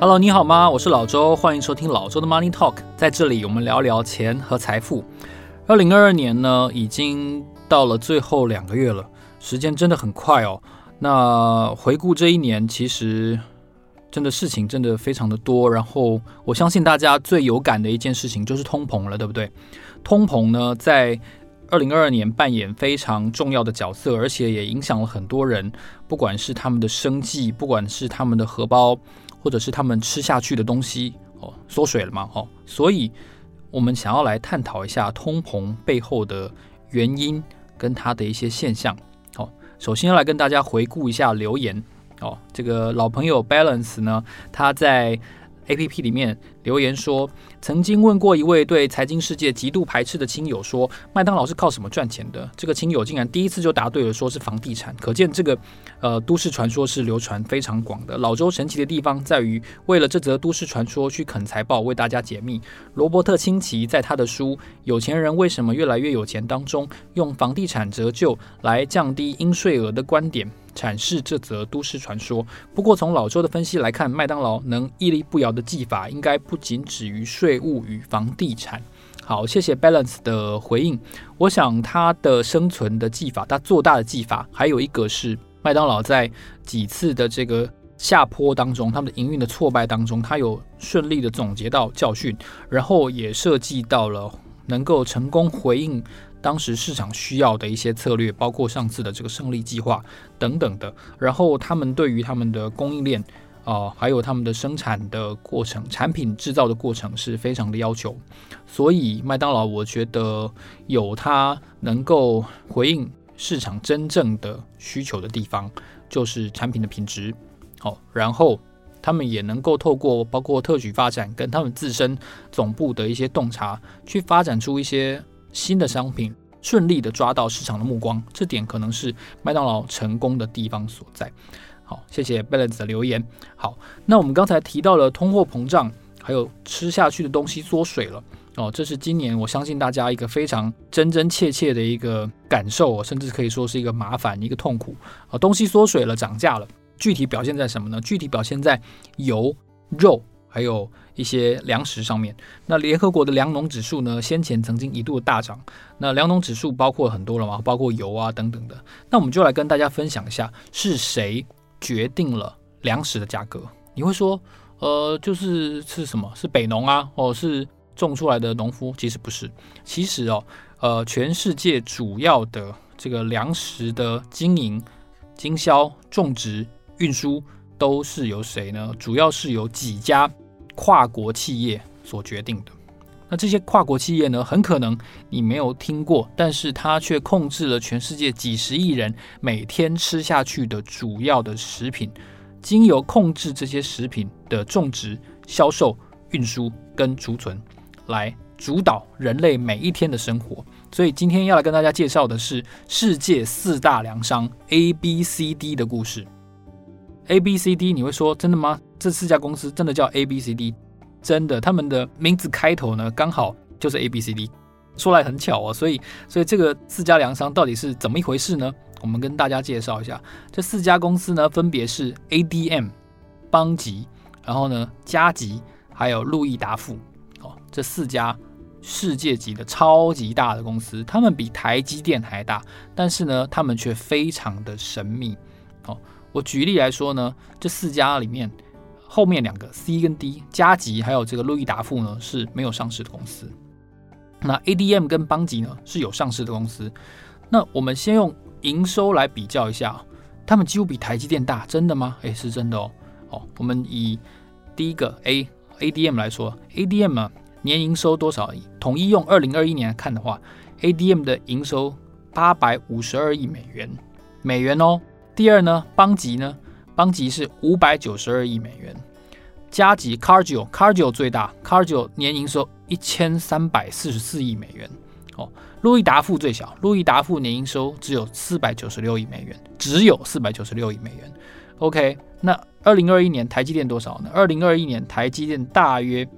Hello，你好吗？我是老周，欢迎收听老周的 Money Talk。在这里，我们聊聊钱和财富。二零二二年呢，已经到了最后两个月了，时间真的很快哦。那回顾这一年，其实真的事情真的非常的多。然后，我相信大家最有感的一件事情就是通膨了，对不对？通膨呢，在二零二二年扮演非常重要的角色，而且也影响了很多人，不管是他们的生计，不管是他们的荷包。或者是他们吃下去的东西哦，缩水了嘛，哦，所以我们想要来探讨一下通膨背后的原因跟它的一些现象。好，首先要来跟大家回顾一下留言哦，这个老朋友 Balance 呢，他在 APP 里面留言说。曾经问过一位对财经世界极度排斥的亲友说：“麦当劳是靠什么赚钱的？”这个亲友竟然第一次就答对了，说是房地产。可见这个呃都市传说是流传非常广的。老周神奇的地方在于，为了这则都市传说去啃财报，为大家解密。罗伯特清崎在他的书《有钱人为什么越来越有钱》当中，用房地产折旧来降低应税额的观点。阐释这则都市传说。不过，从老周的分析来看，麦当劳能屹立不摇的技法，应该不仅止于税务与房地产。好，谢谢 Balance 的回应。我想他的生存的技法，他做大的技法，还有一个是麦当劳在几次的这个下坡当中，他们的营运的挫败当中，他有顺利的总结到教训，然后也设计到了能够成功回应。当时市场需要的一些策略，包括上次的这个胜利计划等等的。然后他们对于他们的供应链啊、还有他们的生产的过程、产品制造的过程是非常的要求。所以麦当劳，我觉得有它能够回应市场真正的需求的地方，就是产品的品质。好、然后他们也能够透过包括特许发展跟他们自身总部的一些洞察，去发展出一些。新的商品顺利的抓到市场的目光，这点可能是麦当劳成功的地方所在。好，谢谢 Balance 的留言。好，那我们刚才提到了通货膨胀，还有吃下去的东西缩水了哦，这是今年我相信大家一个非常真真切切的一个感受，甚至可以说是一个麻烦、一个痛苦啊。东西缩水了，涨价了，具体表现在什么呢？具体表现在油、肉。还有一些粮食上面，那联合国的粮农指数呢，先前曾经一度大涨。那粮农指数包括很多了嘛，包括油啊等等的。那我们就来跟大家分享一下，是谁决定了粮食的价格？你会说，呃，就是是什么？是北农啊？哦，是种出来的农夫？其实不是，其实哦，呃，全世界主要的这个粮食的经营、经销、种植、运输。都是由谁呢？主要是由几家跨国企业所决定的。那这些跨国企业呢，很可能你没有听过，但是它却控制了全世界几十亿人每天吃下去的主要的食品，经由控制这些食品的种植、销售、运输跟储存，来主导人类每一天的生活。所以今天要来跟大家介绍的是世界四大粮商 A、B、C、D 的故事。A B C D，你会说真的吗？这四家公司真的叫 A B C D？真的，他们的名字开头呢，刚好就是 A B C D。说来很巧哦，所以，所以这个四家粮商到底是怎么一回事呢？我们跟大家介绍一下，这四家公司呢，分别是 A D M、邦吉，然后呢，嘉吉，还有路易达富。哦，这四家世界级的超级大的公司，他们比台积电还大，但是呢，他们却非常的神秘。哦。我举例来说呢，这四家里面后面两个 C 跟 D，嘉吉还有这个路易达富呢是没有上市的公司。那 ADM 跟邦吉呢是有上市的公司。那我们先用营收来比较一下，他们几乎比台积电大，真的吗？诶，是真的哦。哦，我们以第一个 A ADM 来说，ADM 啊，年营收多少？统一用二零二一年来看的话，ADM 的营收八百五十二亿美元，美元哦。第二呢，邦吉呢，邦吉是五百九十二亿美元。加吉 Cargill，Cargill 最大，Cargill 年营收一千三百四十四亿美元。哦，路易达富最小，路易达富年营收只有四百九十六亿美元，只有四百九十六亿美元。OK，那二零二一年台积电多少呢？二零二一年台积电大约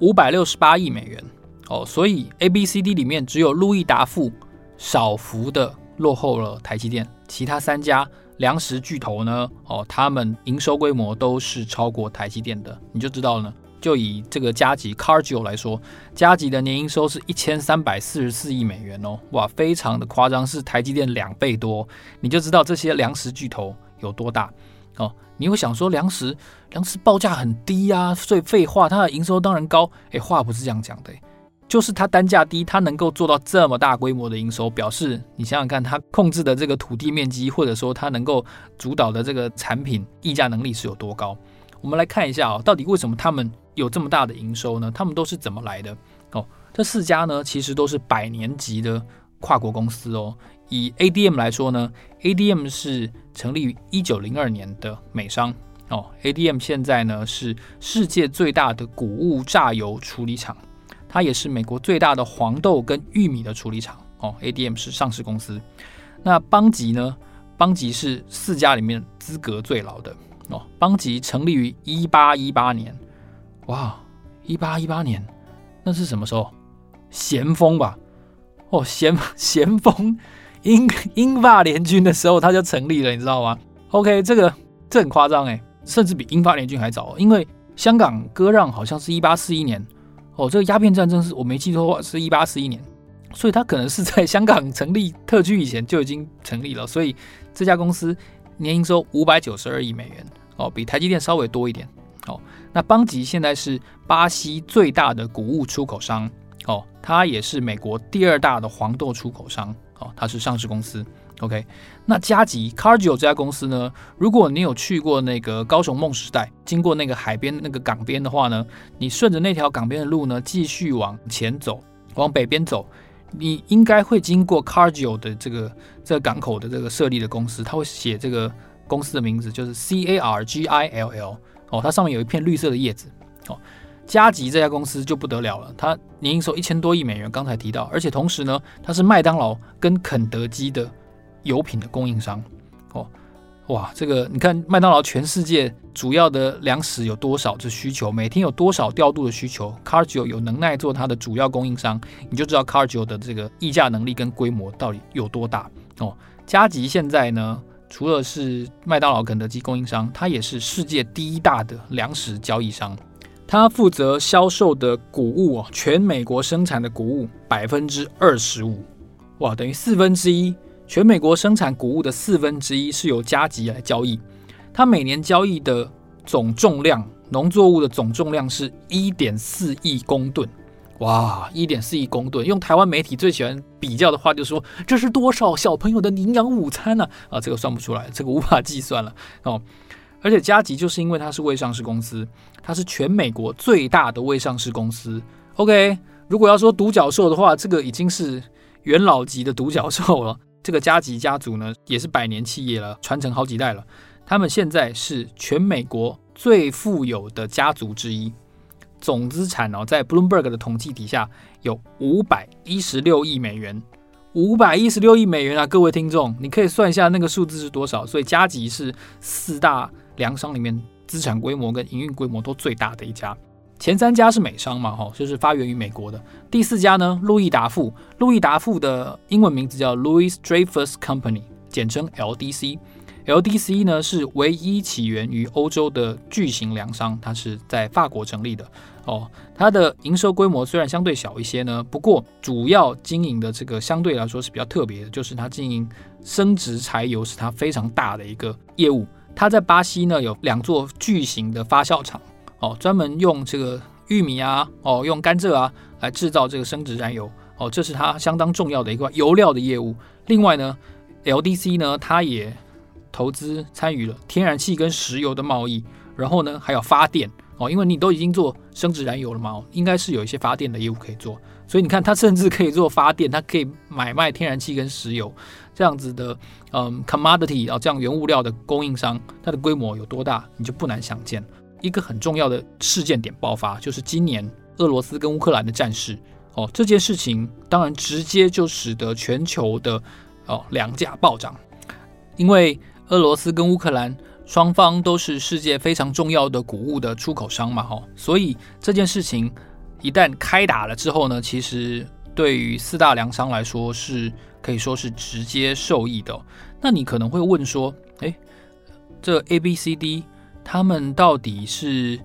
五百六十八亿美元。哦，所以 A、B、C、D 里面只有路易达富少幅的落后了台积电，其他三家。粮食巨头呢？哦，他们营收规模都是超过台积电的，你就知道了呢。就以这个嘉吉 Cargill 来说，嘉吉的年营收是一千三百四十四亿美元哦，哇，非常的夸张，是台积电两倍多。你就知道这些粮食巨头有多大哦。你会想说粮食粮食报价很低啊，所以废话，它的营收当然高。诶，话不是这样讲的。就是它单价低，它能够做到这么大规模的营收，表示你想想看，它控制的这个土地面积，或者说它能够主导的这个产品溢价能力是有多高？我们来看一下哦，到底为什么他们有这么大的营收呢？他们都是怎么来的？哦，这四家呢，其实都是百年级的跨国公司哦。以 ADM 来说呢，ADM 是成立于一九零二年的美商哦，ADM 现在呢是世界最大的谷物榨油处理厂。它也是美国最大的黄豆跟玉米的处理厂哦，ADM 是上市公司。那邦吉呢？邦吉是四家里面资格最老的哦。邦吉成立于一八一八年，哇，一八一八年，那是什么时候？咸丰吧？哦，咸 咸丰英英法联军的时候，它就成立了，你知道吗？OK，这个这很夸张诶，甚至比英法联军还早，因为香港割让好像是一八四一年。哦，这个鸦片战争是我没记错的话，是一八四一年，所以它可能是在香港成立特区以前就已经成立了。所以这家公司年营收五百九十二亿美元，哦，比台积电稍微多一点。哦，那邦吉现在是巴西最大的谷物出口商，哦，它也是美国第二大的黄豆出口商，哦，它是上市公司。OK，那嘉吉 Cargill 这家公司呢？如果你有去过那个高雄梦时代，经过那个海边那个港边的话呢，你顺着那条港边的路呢，继续往前走，往北边走，你应该会经过 Cargill 的这个这个港口的这个设立的公司，它会写这个公司的名字，就是 C A R G I L L 哦，它上面有一片绿色的叶子哦。嘉吉这家公司就不得了了，它年营收一千多亿美元，刚才提到，而且同时呢，它是麦当劳跟肯德基的。油品的供应商，哦，哇，这个你看麦当劳全世界主要的粮食有多少这需求，每天有多少调度的需求，Cargill 有能耐做它的主要供应商，你就知道 Cargill 的这个议价能力跟规模到底有多大哦。嘉吉现在呢，除了是麦当劳、肯德基供应商，它也是世界第一大的粮食交易商，他负责销售的谷物哦，全美国生产的谷物百分之二十五，哇，等于四分之一。全美国生产谷物的四分之一是由嘉吉来交易，他每年交易的总重量，农作物的总重量是一点四亿公吨，哇，一点四亿公吨，用台湾媒体最喜欢比较的话，就是说这是多少小朋友的营养午餐呢？啊？啊，这个算不出来，这个无法计算了哦。而且嘉吉就是因为它是未上市公司，它是全美国最大的未上市公司。OK，如果要说独角兽的话，这个已经是元老级的独角兽了。这个嘉吉家族呢，也是百年企业了，传承好几代了。他们现在是全美国最富有的家族之一，总资产哦，在 Bloomberg 的统计底下有五百一十六亿美元，五百一十六亿美元啊！各位听众，你可以算一下那个数字是多少。所以嘉吉是四大粮商里面资产规模跟营运规模都最大的一家。前三家是美商嘛，哈，就是发源于美国的。第四家呢，路易达富，路易达富的英文名字叫 Louis Dreyfus Company，简称 LDC。LDC 呢是唯一起源于欧洲的巨型粮商，它是在法国成立的。哦，它的营收规模虽然相对小一些呢，不过主要经营的这个相对来说是比较特别的，就是它经营生质柴油是它非常大的一个业务。它在巴西呢有两座巨型的发酵厂。哦，专门用这个玉米啊，哦，用甘蔗啊来制造这个生殖燃油，哦，这是它相当重要的一个油料的业务。另外呢，LDC 呢，它也投资参与了天然气跟石油的贸易，然后呢，还有发电，哦，因为你都已经做生质燃油了嘛，应该是有一些发电的业务可以做。所以你看，它甚至可以做发电，它可以买卖天然气跟石油这样子的，嗯，commodity 啊，这样原物料的供应商，它的规模有多大，你就不难想见。一个很重要的事件点爆发，就是今年俄罗斯跟乌克兰的战事。哦，这件事情当然直接就使得全球的哦粮价暴涨，因为俄罗斯跟乌克兰双方都是世界非常重要的谷物的出口商嘛，哈，所以这件事情。一旦开打了之后呢，其实对于四大粮商来说是可以说是直接受益的。那你可能会问说，诶，这 A、B、C、D 他们到底是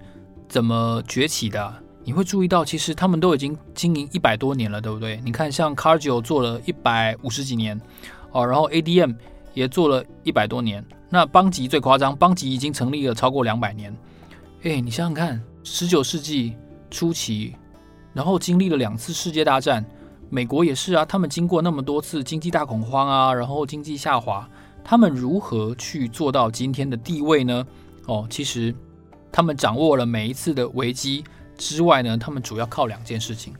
怎么崛起的？你会注意到，其实他们都已经经营一百多年了，对不对？你看，像 Cargill 做了一百五十几年哦，然后 ADM 也做了一百多年。那邦吉最夸张，邦吉已经成立了超过两百年。诶，你想想看，十九世纪初期。然后经历了两次世界大战，美国也是啊，他们经过那么多次经济大恐慌啊，然后经济下滑，他们如何去做到今天的地位呢？哦，其实他们掌握了每一次的危机之外呢，他们主要靠两件事情。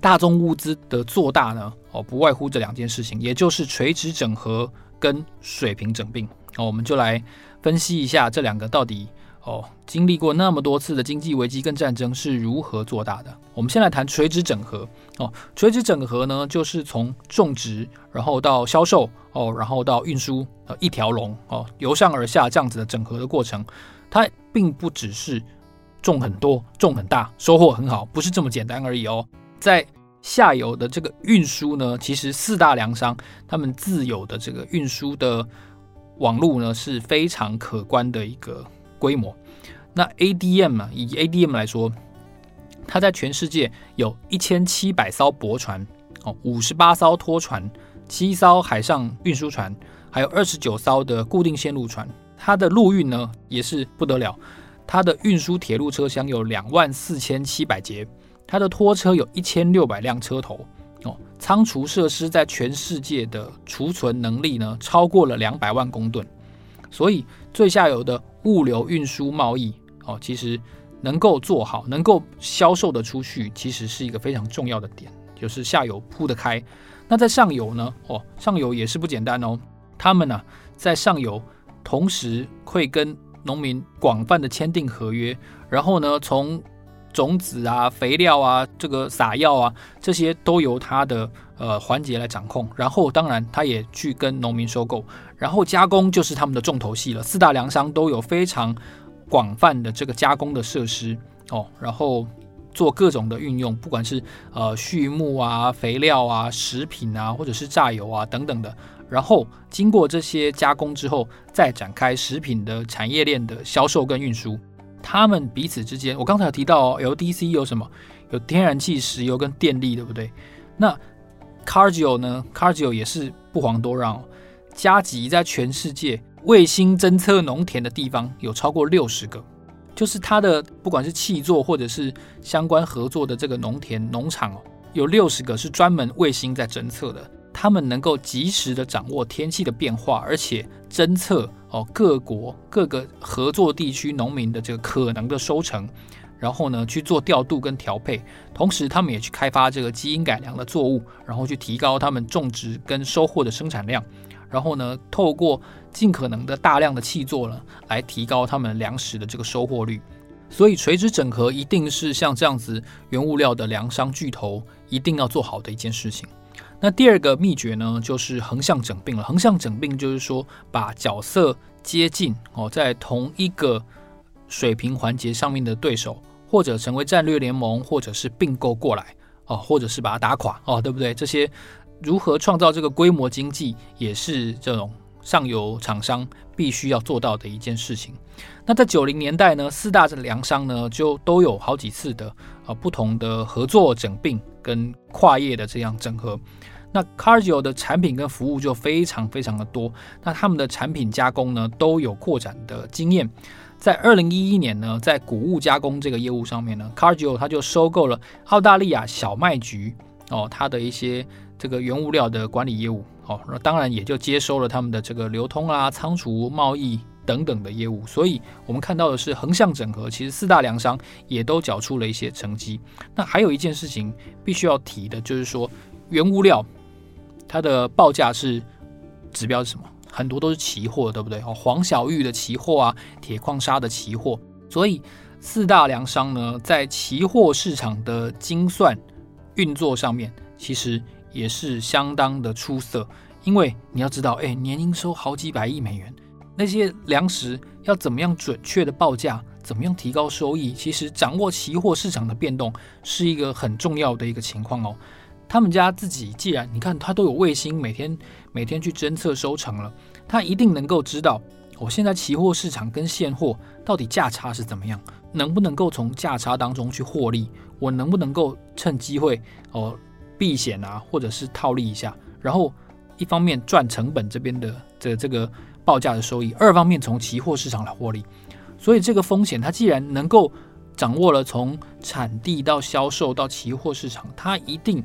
大宗物资的做大呢，哦，不外乎这两件事情，也就是垂直整合跟水平整并。哦，我们就来分析一下这两个到底。哦，经历过那么多次的经济危机跟战争是如何做大的？我们先来谈垂直整合。哦，垂直整合呢，就是从种植，然后到销售，哦，然后到运输，呃，一条龙，哦，由上而下这样子的整合的过程。它并不只是种很多、种很大、收获很好，不是这么简单而已哦。在下游的这个运输呢，其实四大粮商他们自有的这个运输的网路呢，是非常可观的一个。规模，那 ADM 啊，以 ADM 来说，它在全世界有一千七百艘驳船，哦，五十八艘拖船，七艘海上运输船，还有二十九艘的固定线路船。它的陆运呢也是不得了，它的运输铁路车厢有两万四千七百节，它的拖车有一千六百辆车头，哦，仓储设施在全世界的储存能力呢超过了两百万公吨，所以最下游的。物流运输贸易哦，其实能够做好，能够销售的出去，其实是一个非常重要的点，就是下游铺得开。那在上游呢？哦，上游也是不简单哦。他们呢、在上游同时会跟农民广泛的签订合约，然后呢，从种子啊、肥料啊、这个撒药啊，这些都由他的呃环节来掌控。然后，当然，他也去跟农民收购。然后加工就是他们的重头戏了。四大粮商都有非常广泛的这个加工的设施哦，然后做各种的运用，不管是呃畜牧啊、肥料啊、食品啊，或者是榨油啊等等的。然后经过这些加工之后，再展开食品的产业链的销售跟运输。他们彼此之间，我刚才有提到哦，LDC 有什么？有天然气、石油跟电力，对不对？那 Cargill 呢？Cargill 也是不遑多让。加急在全世界卫星侦测农田的地方有超过六十个，就是它的不管是气作或者是相关合作的这个农田农场哦，有六十个是专门卫星在侦测的。他们能够及时的掌握天气的变化，而且侦测哦各国各个合作地区农民的这个可能的收成，然后呢去做调度跟调配。同时，他们也去开发这个基因改良的作物，然后去提高他们种植跟收获的生产量。然后呢，透过尽可能的大量的气作呢，来提高他们粮食的这个收获率。所以垂直整合一定是像这样子原物料的粮商巨头一定要做好的一件事情。那第二个秘诀呢，就是横向整并了。横向整并就是说把角色接近哦，在同一个水平环节上面的对手，或者成为战略联盟，或者是并购过来哦，或者是把它打垮哦，对不对？这些。如何创造这个规模经济，也是这种上游厂商必须要做到的一件事情。那在九零年代呢，四大粮商呢就都有好几次的呃不同的合作整并跟跨业的这样整合。那 Carjio 的产品跟服务就非常非常的多，那他们的产品加工呢都有扩展的经验。在二零一一年呢，在谷物加工这个业务上面呢，Cargill 他就收购了澳大利亚小麦局哦，它的一些。这个原物料的管理业务，哦，那当然也就接收了他们的这个流通啊、仓储、贸易等等的业务。所以我们看到的是横向整合，其实四大粮商也都缴出了一些成绩。那还有一件事情必须要提的，就是说原物料它的报价是指标是什么？很多都是期货，对不对？哦，黄小玉的期货啊，铁矿砂的期货。所以四大粮商呢，在期货市场的精算运作上面，其实也是相当的出色。因为你要知道，哎，年营收好几百亿美元，那些粮食要怎么样准确的报价，怎么样提高收益，其实掌握期货市场的变动是一个很重要的一个情况哦。他们家自己既然你看，他都有卫星每天每天去侦测收成了，他一定能够知道，我现在期货市场跟现货到底价差是怎么样，能不能够从价差当中去获利，我能不能够趁机会哦避险啊，或者是套利一下，然后。一方面赚成本这边的这这个报价的收益，二方面从期货市场来获利，所以这个风险，它既然能够掌握了从产地到销售到期货市场，它一定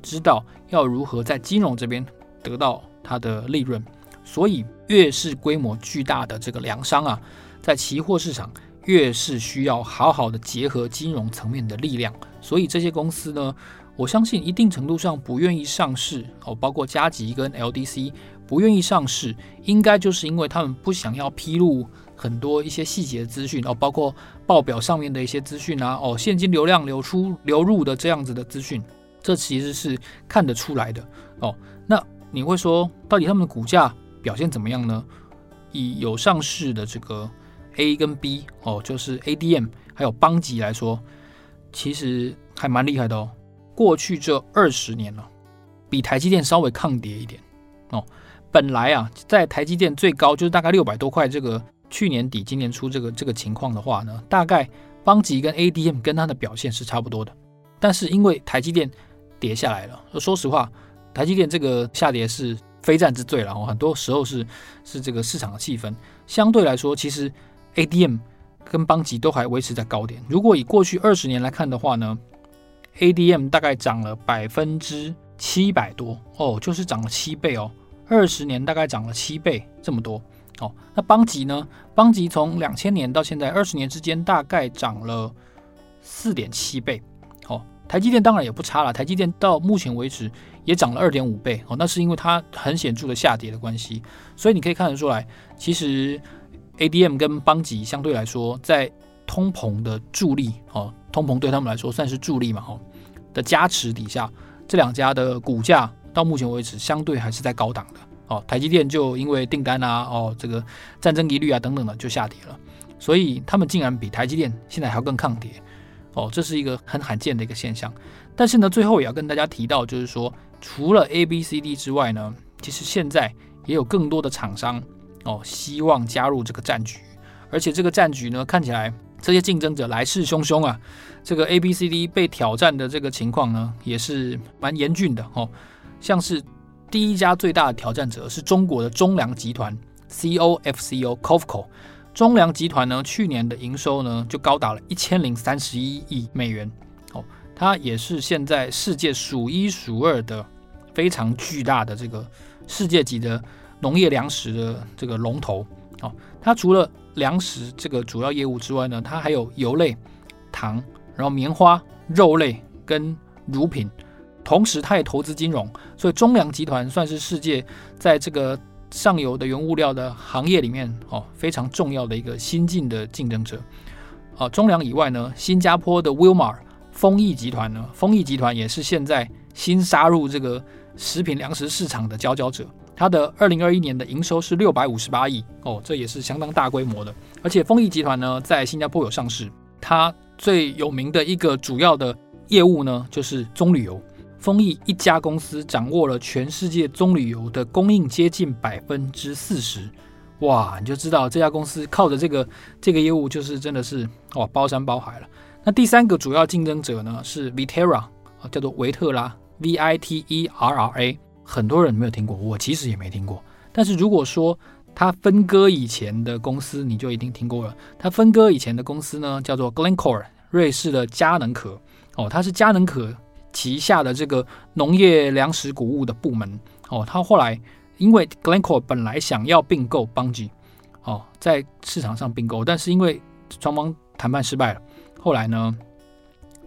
知道要如何在金融这边得到它的利润。所以越是规模巨大的这个粮商啊，在期货市场越是需要好好的结合金融层面的力量。所以这些公司呢。我相信一定程度上不愿意上市哦，包括嘉吉跟 LDC 不愿意上市，应该就是因为他们不想要披露很多一些细节资讯哦，包括报表上面的一些资讯啊，哦，现金流量流出流入的这样子的资讯，这其实是看得出来的哦。那你会说，到底他们的股价表现怎么样呢？以有上市的这个 A 跟 B 哦，就是 ADM 还有邦吉来说，其实还蛮厉害的哦。过去这二十年了，比台积电稍微抗跌一点哦。本来啊，在台积电最高就是大概六百多块，这个去年底今年初这个这个情况的话呢，大概邦吉跟 ADM 跟它的表现是差不多的。但是因为台积电跌下来了，说实话，台积电这个下跌是非战之罪了哦。很多时候是是这个市场的气氛相对来说，其实 ADM 跟邦吉都还维持在高点。如果以过去二十年来看的话呢，ADM 大概涨了百分之七百多哦，就是涨了七倍哦，二十年大概涨了七倍这么多哦。那邦吉呢？邦吉从两千年到现在二十年之间大概涨了四点七倍哦。台积电当然也不差了，台积电到目前为止也涨了二点五倍哦，那是因为它很显著的下跌的关系，所以你可以看得出来，其实 ADM 跟邦吉相对来说在通膨的助力哦，通膨对他们来说算是助力嘛哦。的加持底下，这两家的股价到目前为止相对还是在高档的哦。台积电就因为订单啊，哦这个战争疑虑啊等等的就下跌了，所以他们竟然比台积电现在还要更抗跌哦，这是一个很罕见的一个现象。但是呢，最后也要跟大家提到，就是说除了 A、B、C、D 之外呢，其实现在也有更多的厂商哦希望加入这个战局，而且这个战局呢看起来。这些竞争者来势汹汹啊，这个 A、B、C、D 被挑战的这个情况呢，也是蛮严峻的哦。像是第一家最大的挑战者是中国的中粮集团 C O F C O COFCO。中粮集团呢，去年的营收呢就高达了一千零三十一亿美元哦，它也是现在世界数一数二的非常巨大的这个世界级的农业粮食的这个龙头哦。它除了粮食这个主要业务之外呢，它还有油类、糖，然后棉花、肉类跟乳品，同时它也投资金融，所以中粮集团算是世界在这个上游的原物料的行业里面哦非常重要的一个新进的竞争者。啊，中粮以外呢，新加坡的 Wilmar 丰益集团呢，丰益集团也是现在新杀入这个食品粮食市场的佼佼者。它的二零二一年的营收是六百五十八亿哦，这也是相当大规模的。而且丰益集团呢，在新加坡有上市，它最有名的一个主要的业务呢，就是棕榈油。丰益一家公司掌握了全世界棕榈油的供应接近百分之四十，哇，你就知道这家公司靠着这个这个业务，就是真的是哇包山包海了。那第三个主要竞争者呢，是 Viterra，叫做维特拉 V I T E R R A。很多人没有听过，我其实也没听过。但是如果说它分割以前的公司，你就一定听过了。它分割以前的公司呢，叫做 Glencore，瑞士的嘉能可。哦，它是嘉能可旗下的这个农业粮食谷物的部门。哦，他后来因为 Glencore 本来想要并购邦吉，哦，在市场上并购，但是因为双方谈判失败了，后来呢，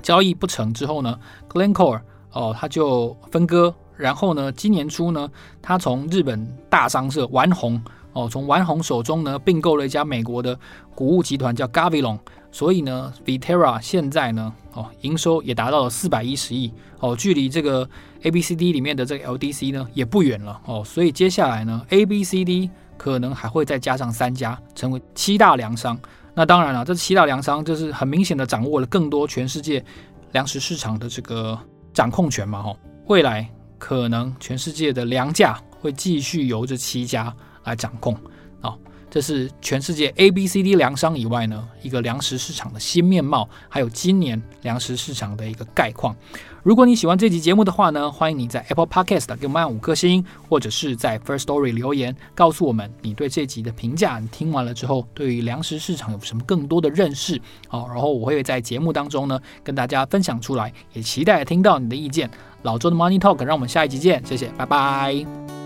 交易不成之后呢，Glencore 哦，他就分割，然后呢，今年初呢，他从日本大商社丸红哦，从丸红手中呢并购了一家美国的谷物集团叫 Gavilon，所以呢，Viterra 现在呢，哦，营收也达到了四百一十亿哦，距离这个 ABCD 里面的这个 LDC 呢也不远了哦，所以接下来呢，ABCD 可能还会再加上三家，成为七大粮商。那当然了，这七大粮商就是很明显的掌握了更多全世界粮食市场的这个掌控权嘛，哦，未来可能全世界的粮价会继续由这七家来掌控，啊，这是全世界 A、B、C、D 粮商以外呢一个粮食市场的新面貌，还有今年粮食市场的一个概况。如果你喜欢这集节目的话呢，欢迎你在 Apple Podcast 给我们按五颗星，或者是在 First Story 留言告诉我们你对这集的评价。你听完了之后，对于粮食市场有什么更多的认识？好，然后我会在节目当中呢跟大家分享出来，也期待听到你的意见。老周的 Money Talk，让我们下一集见，谢谢，拜拜。